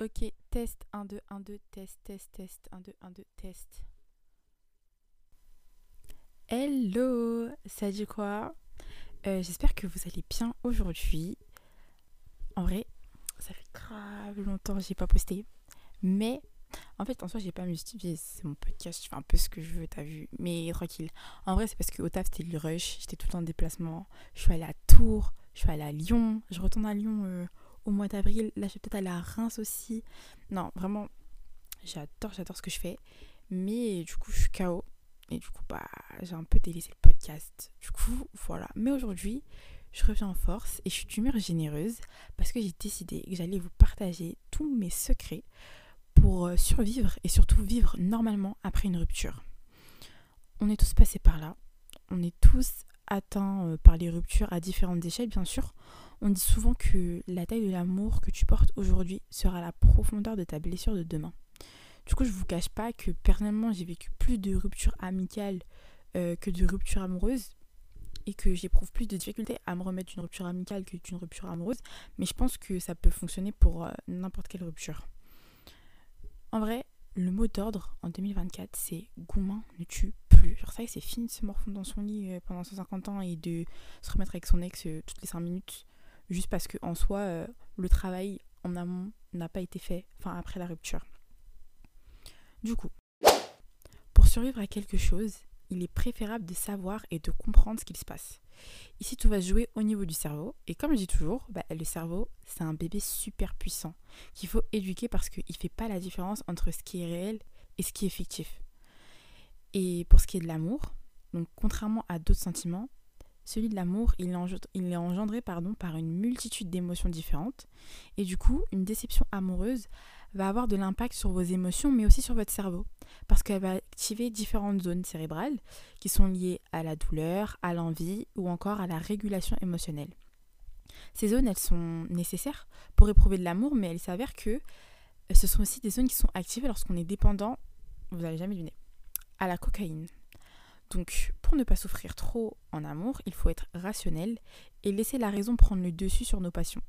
Ok, test 1, 2, 1, 2, test, test, test, 1, 2, 1, 2, test. Hello, ça dit quoi? Euh, J'espère que vous allez bien aujourd'hui. En vrai, ça fait grave longtemps que j'ai pas posté. Mais en fait, en soi, j'ai pas justifier. C'est mon podcast, je fais un peu ce que je veux, t'as vu. Mais tranquille. En vrai, c'est parce qu'au taf, c'était le rush. J'étais tout le temps en déplacement. Je suis allée à Tours, je suis allée à Lyon. Je retourne à Lyon euh, au mois d'avril. Là, je vais peut-être aller à Reims aussi. Non, vraiment, j'adore, j'adore ce que je fais. Mais du coup, je suis KO. Et du coup, bah, j'ai un peu délaissé le podcast. Du coup, voilà. Mais aujourd'hui, je reviens en force et je suis d'humeur généreuse parce que j'ai décidé que j'allais vous partager tous mes secrets pour euh, survivre et surtout vivre normalement après une rupture. On est tous passés par là. On est tous atteints euh, par les ruptures à différentes échelles, bien sûr. On dit souvent que la taille de l'amour que tu portes aujourd'hui sera la profondeur de ta blessure de demain. Du coup, je vous cache pas que personnellement, j'ai vécu plus de ruptures amicales euh, que de ruptures amoureuses et que j'éprouve plus de difficultés à me remettre d'une rupture amicale que d'une rupture amoureuse, mais je pense que ça peut fonctionner pour euh, n'importe quelle rupture. En vrai, le mot d'ordre en 2024, c'est Goumin ne tue plus. Genre ça, c'est fini de se morfondre dans son lit euh, pendant 150 ans et de se remettre avec son ex toutes les 5 minutes juste parce que en soi euh, le travail en amont n'a pas été fait, enfin après la rupture. Du coup, pour survivre à quelque chose, il est préférable de savoir et de comprendre ce qu'il se passe. Ici, tout va jouer au niveau du cerveau. Et comme je dis toujours, bah, le cerveau, c'est un bébé super puissant qu'il faut éduquer parce qu'il ne fait pas la différence entre ce qui est réel et ce qui est fictif. Et pour ce qui est de l'amour, donc contrairement à d'autres sentiments, celui de l'amour, il, est engendré par une multitude d'émotions différentes. Et du coup, une déception amoureuse va avoir de l'impact sur vos émotions, mais aussi sur votre cerveau. Parce qu'elle va activer différentes zones cérébrales qui sont liées à la douleur, à l'envie ou encore à la régulation émotionnelle. Ces zones, elles sont nécessaires pour éprouver de l'amour, mais elles s'avèrent que ce sont aussi des zones qui sont activées lorsqu'on est dépendant, vous n'allez jamais deviner, à la cocaïne. Donc, pour ne pas souffrir trop en amour, il faut être rationnel et laisser la raison prendre le dessus sur nos passions.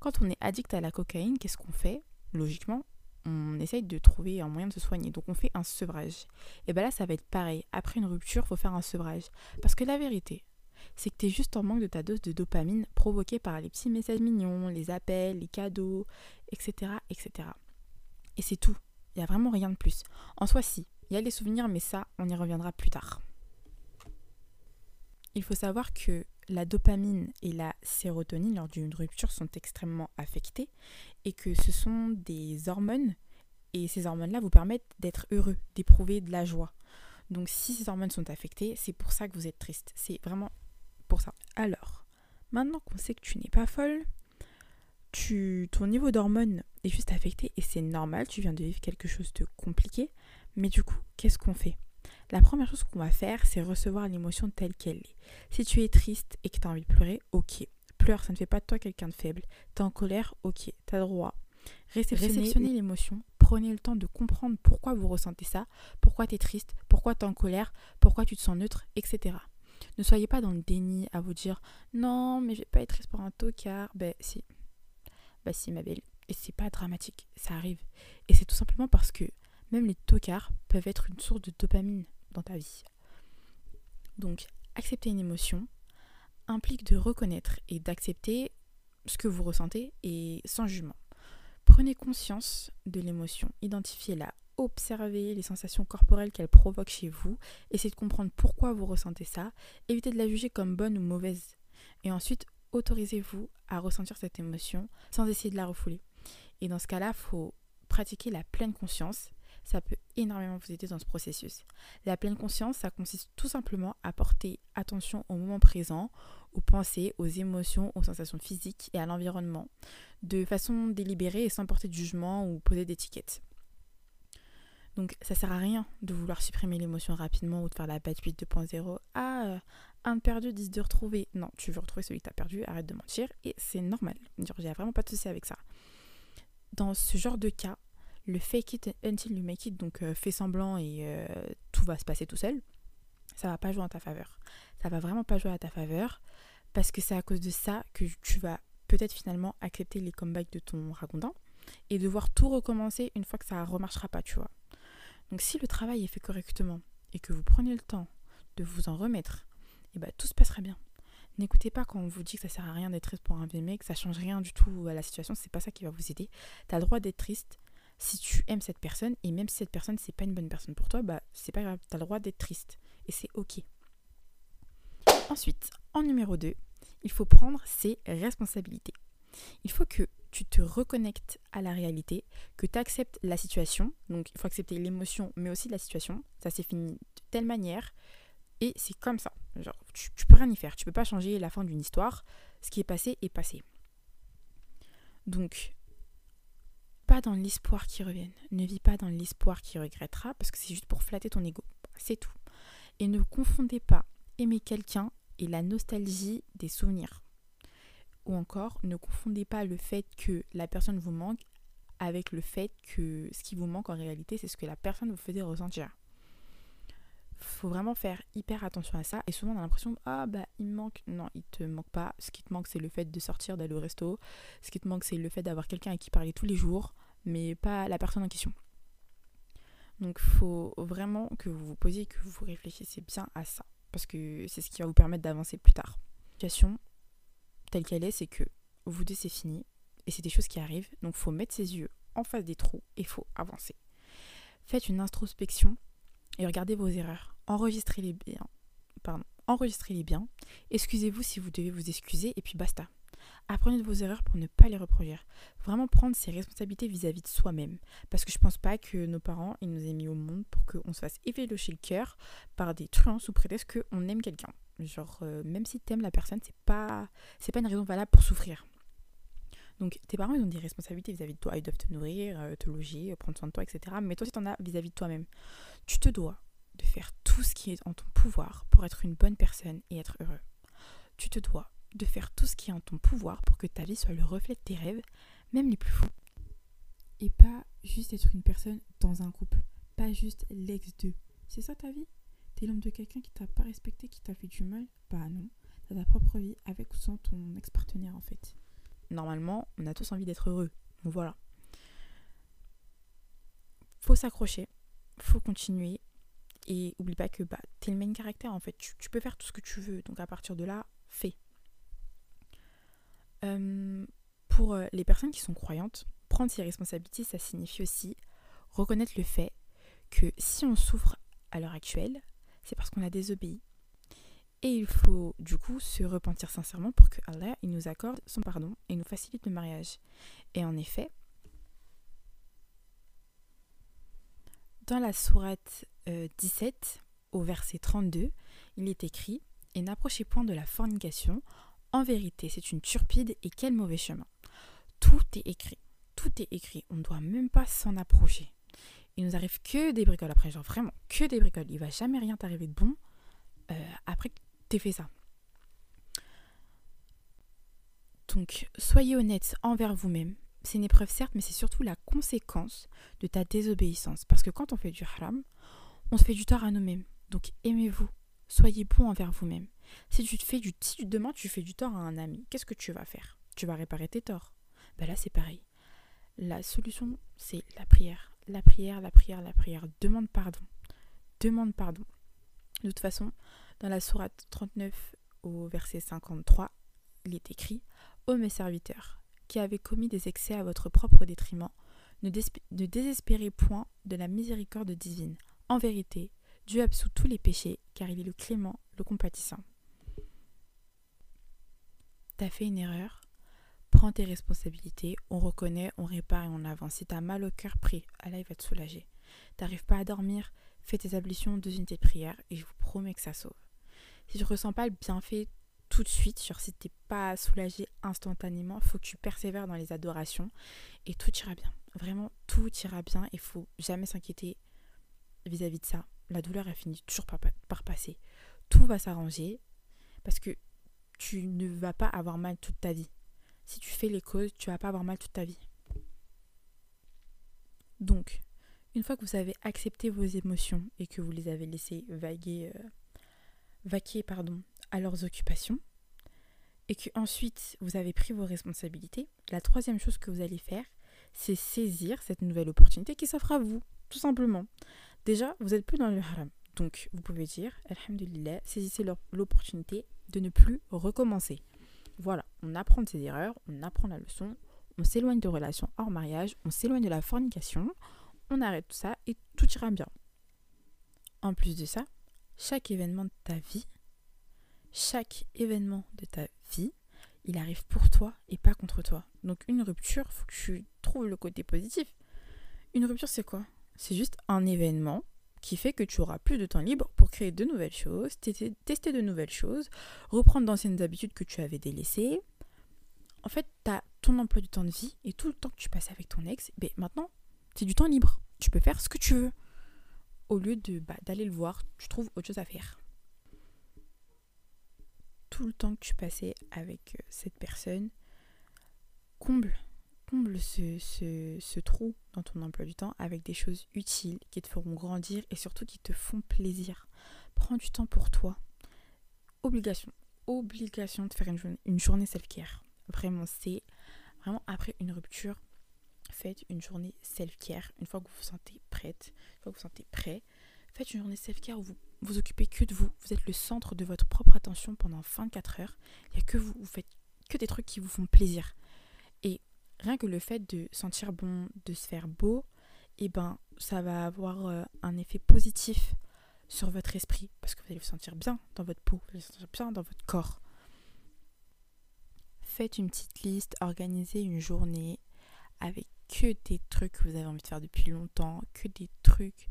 Quand on est addict à la cocaïne, qu'est-ce qu'on fait? Logiquement, on essaye de trouver un moyen de se soigner. Donc, on fait un sevrage. Et bien là, ça va être pareil. Après une rupture, faut faire un sevrage. Parce que la vérité, c'est que tu es juste en manque de ta dose de dopamine provoquée par les petits messages mignons, les appels, les cadeaux, etc. etc. Et c'est tout. Il n'y a vraiment rien de plus. En soi, si, il y a les souvenirs, mais ça, on y reviendra plus tard. Il faut savoir que la dopamine et la sérotonine lors d'une rupture sont extrêmement affectées et que ce sont des hormones et ces hormones-là vous permettent d'être heureux, d'éprouver de la joie. Donc si ces hormones sont affectées, c'est pour ça que vous êtes triste. C'est vraiment pour ça. Alors, maintenant qu'on sait que tu n'es pas folle, tu, ton niveau d'hormones est juste affecté et c'est normal, tu viens de vivre quelque chose de compliqué. Mais du coup, qu'est-ce qu'on fait? La première chose qu'on va faire, c'est recevoir l'émotion telle qu'elle est. Si tu es triste et que tu as envie de pleurer, ok. Pleure, ça ne fait pas de toi quelqu'un de faible. T'es en colère, ok, t'as droit. Réceptionnez l'émotion, prenez le temps de comprendre pourquoi vous ressentez ça, pourquoi tu es triste, pourquoi tu es en colère, pourquoi tu te sens neutre, etc. Ne soyez pas dans le déni à vous dire non, mais je vais pas être triste pour un tocard. Ben si. Ben si, ma belle. Et c'est pas dramatique, ça arrive. Et c'est tout simplement parce que même les tocards peuvent être une source de dopamine dans ta vie. Donc, accepter une émotion implique de reconnaître et d'accepter ce que vous ressentez et sans jugement. Prenez conscience de l'émotion, identifiez-la, observez les sensations corporelles qu'elle provoque chez vous, essayez de comprendre pourquoi vous ressentez ça, évitez de la juger comme bonne ou mauvaise. Et ensuite, autorisez-vous à ressentir cette émotion sans essayer de la refouler. Et dans ce cas-là, il faut pratiquer la pleine conscience ça peut énormément vous aider dans ce processus. La pleine conscience, ça consiste tout simplement à porter attention au moment présent, aux pensées, aux émotions, aux sensations physiques et à l'environnement, de façon délibérée et sans porter de jugement ou poser d'étiquette. Donc ça sert à rien de vouloir supprimer l'émotion rapidement ou de faire la bad 2.0. Ah, un de perdu, 10 de retrouver. Non, tu veux retrouver celui que tu as perdu, arrête de mentir et c'est normal. J'ai vraiment pas de souci avec ça. Dans ce genre de cas, le fake it until you make it, donc euh, fais semblant et euh, tout va se passer tout seul, ça va pas jouer en ta faveur. Ça va vraiment pas jouer à ta faveur parce que c'est à cause de ça que tu vas peut-être finalement accepter les comebacks de ton racontant et devoir tout recommencer une fois que ça ne remarchera pas, tu vois. Donc si le travail est fait correctement et que vous prenez le temps de vous en remettre, et eh ben, tout se passera bien. N'écoutez pas quand on vous dit que ça sert à rien d'être triste pour un vieux que ça change rien du tout à la situation, c'est pas ça qui va vous aider. Tu as le droit d'être triste si tu aimes cette personne et même si cette personne c'est pas une bonne personne pour toi, bah c'est pas grave, tu as le droit d'être triste et c'est OK. Ensuite, en numéro 2, il faut prendre ses responsabilités. Il faut que tu te reconnectes à la réalité, que tu acceptes la situation. Donc il faut accepter l'émotion, mais aussi la situation. Ça s'est fini de telle manière. Et c'est comme ça. Tu, tu peux rien y faire. Tu peux pas changer la fin d'une histoire. Ce qui est passé est passé. Donc, pas dans l'espoir qui revienne. Ne vis pas dans l'espoir qui regrettera, parce que c'est juste pour flatter ton ego. C'est tout. Et ne confondez pas aimer quelqu'un et la nostalgie des souvenirs. Ou encore, ne confondez pas le fait que la personne vous manque avec le fait que ce qui vous manque en réalité, c'est ce que la personne vous faisait ressentir. Faut vraiment faire hyper attention à ça. Et souvent, on a l'impression, ah bah il me manque. Non, il te manque pas. Ce qui te manque, c'est le fait de sortir, d'aller au resto. Ce qui te manque, c'est le fait d'avoir quelqu'un à qui parler tous les jours, mais pas la personne en question. Donc, faut vraiment que vous vous posiez, que vous réfléchissiez bien à ça. Parce que c'est ce qui va vous permettre d'avancer plus tard. Situation, telle qu'elle est, c'est que vous deux c'est fini et c'est des choses qui arrivent. Donc faut mettre ses yeux en face des trous et faut avancer. Faites une introspection et regardez vos erreurs. Enregistrez-les bien. Pardon. Enregistrez-les bien. Excusez-vous si vous devez vous excuser et puis basta. Apprenez de vos erreurs pour ne pas les reproduire. Vraiment prendre ses responsabilités vis-à-vis de soi-même. Parce que je pense pas que nos parents, ils nous aient mis au monde pour qu'on se fasse éveiller le cœur par des truands sous prétexte qu'on aime quelqu'un. Genre, euh, même si t'aimes la personne, c'est pas, c'est pas une raison valable pour souffrir. Donc, tes parents, ils ont des responsabilités vis-à-vis de toi. Ils doivent te nourrir, euh, te loger, prendre soin de toi, etc. Mais toi aussi, t'en as vis-à-vis de toi-même. Tu te dois de faire tout ce qui est en ton pouvoir pour être une bonne personne et être heureux. Tu te dois de faire tout ce qui est en ton pouvoir pour que ta vie soit le reflet de tes rêves, même les plus fous. Et pas juste être une personne dans un couple. Pas juste l'ex d'eux. C'est ça ta vie? T'es l'homme de quelqu'un qui t'a pas respecté, qui t'a fait du mal? Bah non. T'as ta propre vie avec ou sans ton ex-partenaire en fait. Normalement, on a tous envie d'être heureux. Donc voilà. Faut s'accrocher, faut continuer. Et oublie pas que bah, t'es le main caractère en fait. Tu, peux faire tout ce que tu veux. Donc à partir de là, fais. Pour euh, les personnes qui sont croyantes, prendre ses responsabilités, ça signifie aussi reconnaître le fait que si on souffre à l'heure actuelle, c'est parce qu'on a désobéi. Et il faut du coup se repentir sincèrement pour que Allah il nous accorde son pardon et nous facilite le mariage. Et en effet, dans la sourate 17, euh, au verset 32, il est écrit Et n'approchez point de la fornication, en vérité c'est une turpide et quel mauvais chemin. Tout est écrit, tout est écrit, on ne doit même pas s'en approcher il nous arrive que des bricoles après, genre vraiment que des bricoles. Il va jamais rien t'arriver de bon euh, après t'aies fait ça. Donc, soyez honnête envers vous-même. C'est une épreuve certes, mais c'est surtout la conséquence de ta désobéissance. Parce que quand on fait du haram, on se fait du tort à nous-mêmes. Donc, aimez-vous. Soyez bon envers vous-même. Si tu te fais du, si tu, demain tu fais du tort à un ami, qu'est-ce que tu vas faire? Tu vas réparer tes torts. Ben là, c'est pareil. La solution, c'est la prière la prière, la prière, la prière. Demande pardon. Demande pardon. De toute façon, dans la sourate 39 au verset 53, il est écrit Ô mes serviteurs, qui avez commis des excès à votre propre détriment, ne, désespérez point de la miséricorde divine. En vérité, Dieu absout tous les péchés, car il est le clément, le compatissant. T'as fait une erreur, Prends tes responsabilités, on reconnaît, on répare et on avance. Si t'as mal au cœur, prie, Allah va te soulager. T'arrives pas à dormir, fais tes ablutions, deux unités de prière et je vous promets que ça sauve. Si tu ressens pas le bienfait tout de suite, genre si t'es pas soulagé instantanément, faut que tu persévères dans les adorations et tout ira bien. Vraiment, tout ira bien et faut jamais s'inquiéter vis-à-vis de ça. La douleur, elle finit toujours par, par passer. Tout va s'arranger parce que tu ne vas pas avoir mal toute ta vie si tu fais les causes, tu vas pas avoir mal toute ta vie. Donc, une fois que vous avez accepté vos émotions et que vous les avez laissées vaguer, euh, vaquer pardon, à leurs occupations, et que ensuite vous avez pris vos responsabilités, la troisième chose que vous allez faire, c'est saisir cette nouvelle opportunité qui s'offre à vous, tout simplement. Déjà, vous n'êtes plus dans le haram. Donc, vous pouvez dire, Alhamdulillah, saisissez l'opportunité de ne plus recommencer. Voilà, on apprend de ses erreurs, on apprend la leçon, on s'éloigne de relations hors mariage, on s'éloigne de la fornication, on arrête tout ça et tout ira bien. En plus de ça, chaque événement de ta vie, chaque événement de ta vie, il arrive pour toi et pas contre toi. Donc une rupture, faut que tu trouves le côté positif. Une rupture, c'est quoi? C'est juste un événement qui fait que tu auras plus de temps libre pour créer de nouvelles choses, tester de nouvelles choses, reprendre d'anciennes habitudes que tu avais délaissées. En fait, tu as ton emploi du temps de vie et tout le temps que tu passes avec ton ex, ben maintenant, c'est du temps libre. Tu peux faire ce que tu veux. Au lieu de bah, d'aller le voir, tu trouves autre chose à faire. Tout le temps que tu passais avec euh, cette personne, comble, comble ce, ce trou dans ton emploi du temps avec des choses utiles qui te feront grandir et surtout qui te font plaisir. Prends du temps pour toi. Obligation, obligation de faire une une journée self-care. Vraiment, c'est vraiment après une rupture, faites une journée self-care. Une fois que vous vous sentez prête, une fois que vous vous sentez prêt, faites une journée self-care où vous vous occupez que de vous. Vous êtes le centre de votre propre attention pendant 24 heures. Il n'y a que vous, vous faites que des trucs qui vous font plaisir. Et rien que le fait de sentir bon, de se faire beau, et eh ben ça va avoir euh, un effet positif sur votre esprit parce que vous allez vous sentir bien dans votre peau, vous allez vous sentir bien dans votre corps. Faites une petite liste, organisez une journée avec que des trucs que vous avez envie de faire depuis longtemps, que des trucs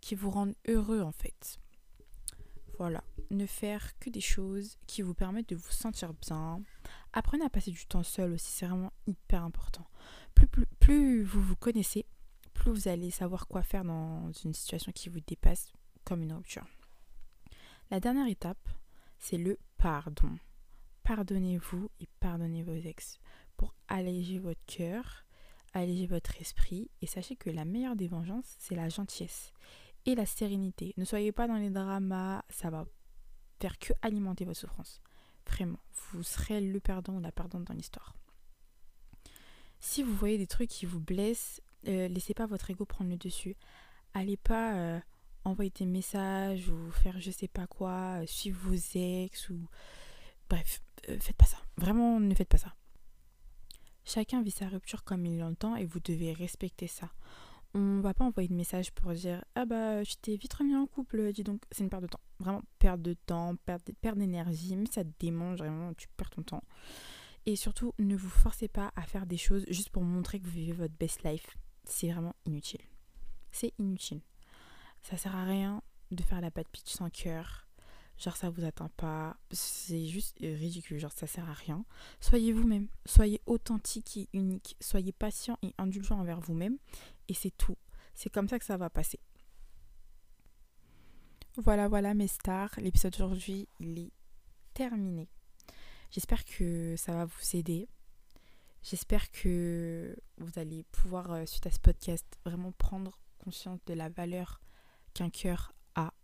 qui vous rendent heureux en fait. Voilà, ne faire que des choses qui vous permettent de vous sentir bien. Apprenez à passer du temps seul aussi, c'est vraiment hyper important. Plus, plus, plus vous vous connaissez, plus vous allez savoir quoi faire dans une situation qui vous dépasse comme une rupture. La dernière étape, c'est le pardon. Pardonnez-vous et pardonnez vos ex pour alléger votre cœur alléger votre esprit et sachez que la meilleure des vengeances, c'est la gentillesse et la sérénité. Ne soyez pas dans les dramas, ça va faire que alimenter votre souffrance. Vraiment, vous serez le perdant ou la perdante dans l'histoire. Si vous voyez des trucs qui vous blessent, euh, laissez pas votre ego prendre le dessus. Allez pas euh, envoyer des messages ou faire je sais pas quoi, euh, suivre vos ex ou bref, faites pas ça. Vraiment, ne faites pas ça. Chacun vit sa rupture comme il l'entend et vous devez respecter ça. On va pas envoyer de message pour dire Ah bah je t'ai vite remis en couple, dis donc, c'est une perte de temps. Vraiment, perte de temps, perte d'énergie, mais ça te démange, vraiment, tu perds ton temps. Et surtout, ne vous forcez pas à faire des choses juste pour montrer que vous vivez votre best life. C'est vraiment inutile. C'est inutile. Ça sert à rien de faire la patte pitch sans cœur genre ça vous atteint pas, c'est juste ridicule, genre ça sert à rien. Soyez vous-même, soyez authentique et unique, soyez patient et indulgent envers vous-même et c'est tout. C'est comme ça que ça va passer. Voilà, voilà mes stars, l'épisode d'aujourd'hui il est terminé. J'espère que ça va vous aider. J'espère que vous allez pouvoir, euh, suite à ce podcast, vraiment prendre conscience de la valeur qu'un cœur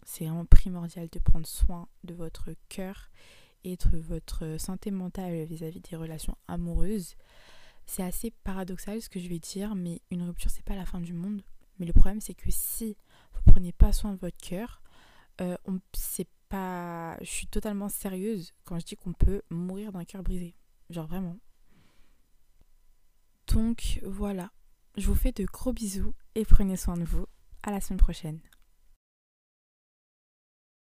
c'est vraiment primordial de prendre soin de votre cœur et de votre santé mentale vis-à-vis des relations amoureuses. C'est assez paradoxal ce que je vais dire, mais une rupture c'est pas la fin du monde. Mais le problème c'est que si vous prenez pas soin de votre cœur, euh, c'est pas. Je suis totalement sérieuse quand je dis qu'on peut mourir d'un cœur brisé. Genre vraiment. Donc voilà. Je vous fais de gros bisous et prenez soin de vous. À la semaine prochaine.